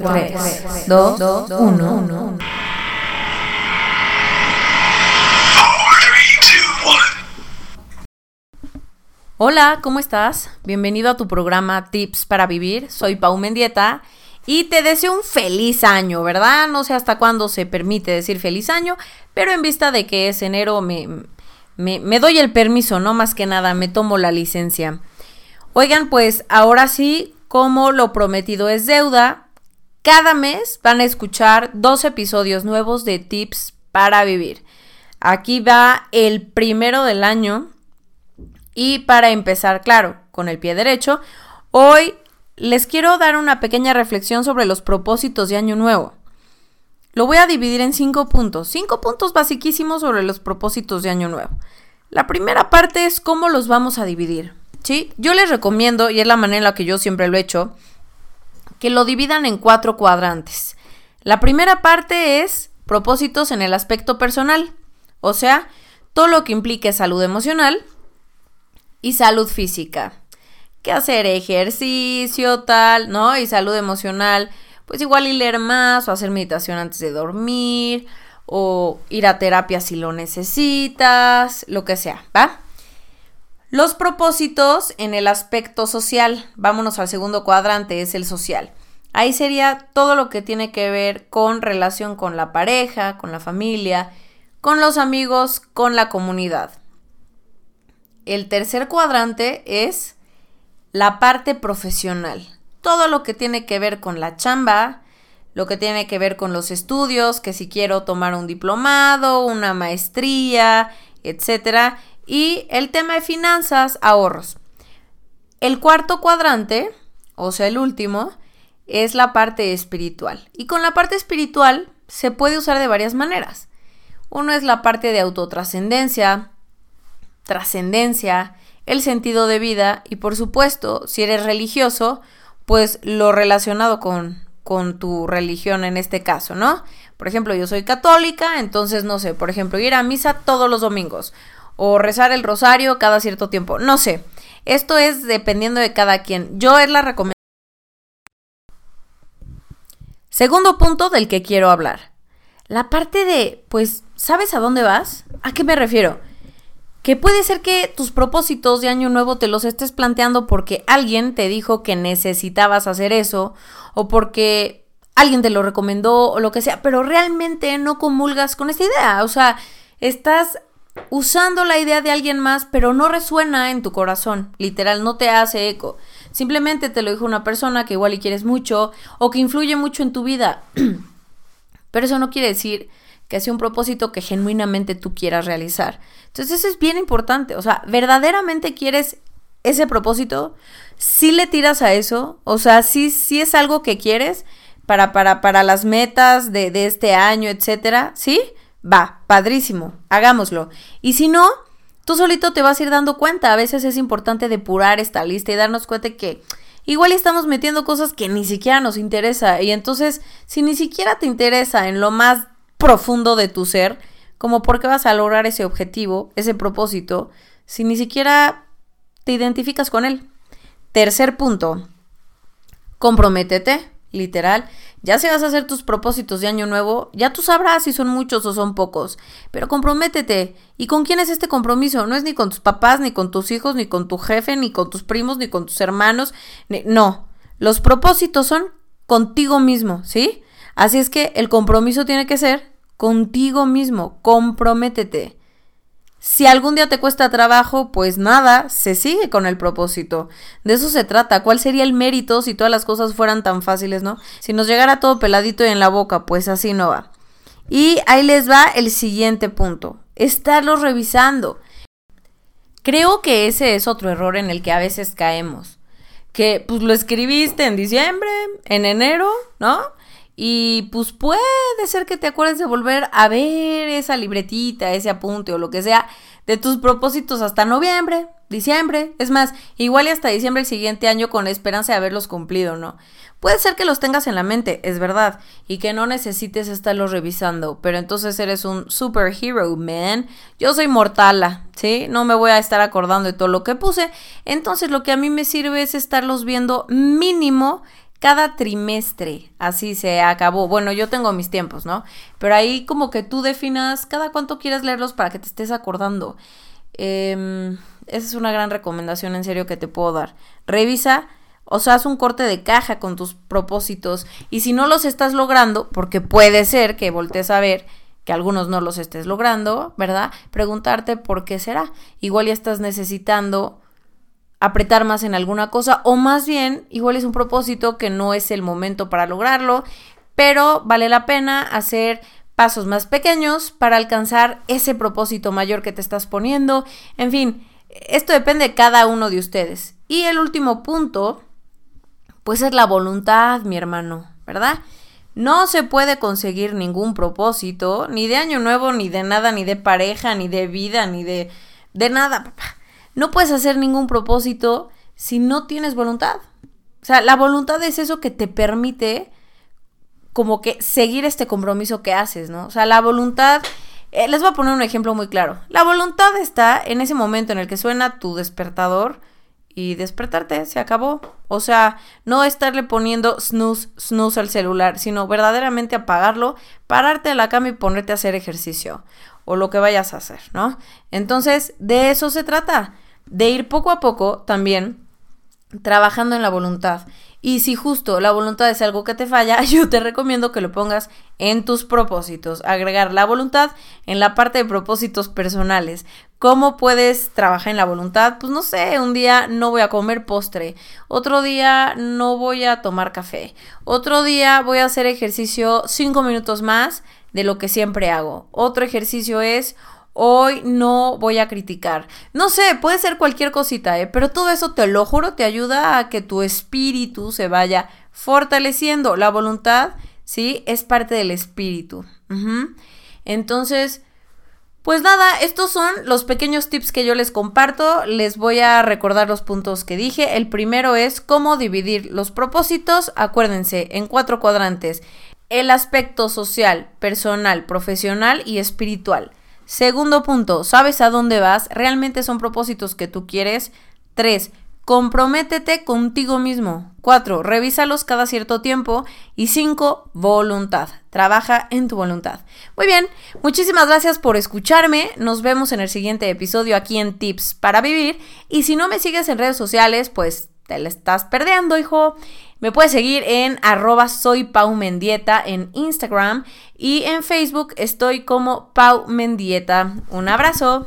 3, 2, 1. Hola, ¿cómo estás? Bienvenido a tu programa Tips para Vivir. Soy Pau Mendieta y te deseo un feliz año, ¿verdad? No sé hasta cuándo se permite decir feliz año, pero en vista de que es enero me, me, me doy el permiso, no más que nada, me tomo la licencia. Oigan, pues ahora sí, como lo prometido es deuda, cada mes van a escuchar dos episodios nuevos de Tips para Vivir. Aquí va el primero del año. Y para empezar, claro, con el pie derecho, hoy les quiero dar una pequeña reflexión sobre los propósitos de Año Nuevo. Lo voy a dividir en cinco puntos, cinco puntos basiquísimos sobre los propósitos de Año Nuevo. La primera parte es cómo los vamos a dividir. ¿sí? Yo les recomiendo, y es la manera en la que yo siempre lo he hecho, que lo dividan en cuatro cuadrantes. La primera parte es propósitos en el aspecto personal, o sea, todo lo que implique salud emocional y salud física. Que hacer ejercicio, tal, ¿no? Y salud emocional, pues igual y leer más o hacer meditación antes de dormir o ir a terapia si lo necesitas, lo que sea, ¿va? Los propósitos en el aspecto social. Vámonos al segundo cuadrante, es el social. Ahí sería todo lo que tiene que ver con relación con la pareja, con la familia, con los amigos, con la comunidad. El tercer cuadrante es la parte profesional. Todo lo que tiene que ver con la chamba, lo que tiene que ver con los estudios, que si quiero tomar un diplomado, una maestría, etcétera y el tema de finanzas, ahorros. El cuarto cuadrante, o sea, el último, es la parte espiritual. Y con la parte espiritual se puede usar de varias maneras. Uno es la parte de autotrascendencia, trascendencia, el sentido de vida y por supuesto, si eres religioso, pues lo relacionado con, con tu religión en este caso, ¿no? Por ejemplo, yo soy católica, entonces no sé, por ejemplo, ir a misa todos los domingos o rezar el rosario cada cierto tiempo. No sé. Esto es dependiendo de cada quien. Yo es la recomendación. Segundo punto del que quiero hablar. La parte de, pues, ¿sabes a dónde vas? ¿A qué me refiero? Que puede ser que tus propósitos de año nuevo te los estés planteando porque alguien te dijo que necesitabas hacer eso o porque alguien te lo recomendó o lo que sea, pero realmente no comulgas con esta idea. O sea, estás usando la idea de alguien más, pero no resuena en tu corazón, literal, no te hace eco. Simplemente te lo dijo una persona que igual y quieres mucho o que influye mucho en tu vida. pero eso no quiere decir que sea un propósito que genuinamente tú quieras realizar. Entonces eso es bien importante, o sea, verdaderamente quieres ese propósito, si le tiras a eso, o sea, si sí es algo que quieres para, para, para las metas de, de este año, etcétera, ¿sí? Va, padrísimo, hagámoslo. Y si no, tú solito te vas a ir dando cuenta. A veces es importante depurar esta lista y darnos cuenta que igual estamos metiendo cosas que ni siquiera nos interesa. Y entonces, si ni siquiera te interesa en lo más profundo de tu ser, como por qué vas a lograr ese objetivo, ese propósito, si ni siquiera te identificas con él. Tercer punto, comprométete, literal. Ya si vas a hacer tus propósitos de año nuevo, ya tú sabrás si son muchos o son pocos, pero comprométete. ¿Y con quién es este compromiso? No es ni con tus papás, ni con tus hijos, ni con tu jefe, ni con tus primos, ni con tus hermanos. No, los propósitos son contigo mismo, ¿sí? Así es que el compromiso tiene que ser contigo mismo, comprométete. Si algún día te cuesta trabajo, pues nada, se sigue con el propósito. De eso se trata. ¿Cuál sería el mérito si todas las cosas fueran tan fáciles, no? Si nos llegara todo peladito y en la boca, pues así no va. Y ahí les va el siguiente punto. Estarlos revisando. Creo que ese es otro error en el que a veces caemos. Que pues lo escribiste en diciembre, en enero, ¿no? Y pues puede ser que te acuerdes de volver a ver esa libretita, ese apunte o lo que sea de tus propósitos hasta noviembre, diciembre. Es más, igual y hasta diciembre el siguiente año con la esperanza de haberlos cumplido, ¿no? Puede ser que los tengas en la mente, es verdad, y que no necesites estarlos revisando, pero entonces eres un superhero, man. Yo soy mortala, ¿sí? No me voy a estar acordando de todo lo que puse. Entonces lo que a mí me sirve es estarlos viendo mínimo cada trimestre, así se acabó. Bueno, yo tengo mis tiempos, ¿no? Pero ahí como que tú definas cada cuánto quieres leerlos para que te estés acordando. Em, esa es una gran recomendación en serio que te puedo dar. Revisa, o sea, haz un corte de caja con tus propósitos y si no los estás logrando, porque puede ser que voltees a ver que algunos no los estés logrando, ¿verdad? Preguntarte por qué será. Igual ya estás necesitando apretar más en alguna cosa o más bien igual es un propósito que no es el momento para lograrlo, pero vale la pena hacer pasos más pequeños para alcanzar ese propósito mayor que te estás poniendo. En fin, esto depende de cada uno de ustedes. Y el último punto, pues es la voluntad, mi hermano, ¿verdad? No se puede conseguir ningún propósito, ni de año nuevo, ni de nada, ni de pareja, ni de vida, ni de, de nada, papá. No puedes hacer ningún propósito si no tienes voluntad. O sea, la voluntad es eso que te permite como que seguir este compromiso que haces, ¿no? O sea, la voluntad, eh, les voy a poner un ejemplo muy claro. La voluntad está en ese momento en el que suena tu despertador y despertarte, se acabó. O sea, no estarle poniendo snooze, snooze al celular, sino verdaderamente apagarlo, pararte a la cama y ponerte a hacer ejercicio o lo que vayas a hacer, ¿no? Entonces, de eso se trata, de ir poco a poco también trabajando en la voluntad. Y si justo la voluntad es algo que te falla, yo te recomiendo que lo pongas en tus propósitos. Agregar la voluntad en la parte de propósitos personales. ¿Cómo puedes trabajar en la voluntad? Pues no sé, un día no voy a comer postre, otro día no voy a tomar café, otro día voy a hacer ejercicio cinco minutos más de lo que siempre hago. Otro ejercicio es hoy no voy a criticar. No sé, puede ser cualquier cosita, ¿eh? pero todo eso te lo juro, te ayuda a que tu espíritu se vaya fortaleciendo. La voluntad, ¿sí? Es parte del espíritu. Entonces, pues nada, estos son los pequeños tips que yo les comparto. Les voy a recordar los puntos que dije. El primero es cómo dividir los propósitos. Acuérdense, en cuatro cuadrantes. El aspecto social, personal, profesional y espiritual. Segundo punto, ¿sabes a dónde vas? ¿Realmente son propósitos que tú quieres? Tres, comprométete contigo mismo. Cuatro, revísalos cada cierto tiempo. Y cinco, voluntad. Trabaja en tu voluntad. Muy bien, muchísimas gracias por escucharme. Nos vemos en el siguiente episodio aquí en Tips para Vivir. Y si no me sigues en redes sociales, pues te la estás perdiendo, hijo. Me puedes seguir en arroba soy Pau Mendieta en Instagram y en Facebook estoy como Pau Mendieta. Un abrazo.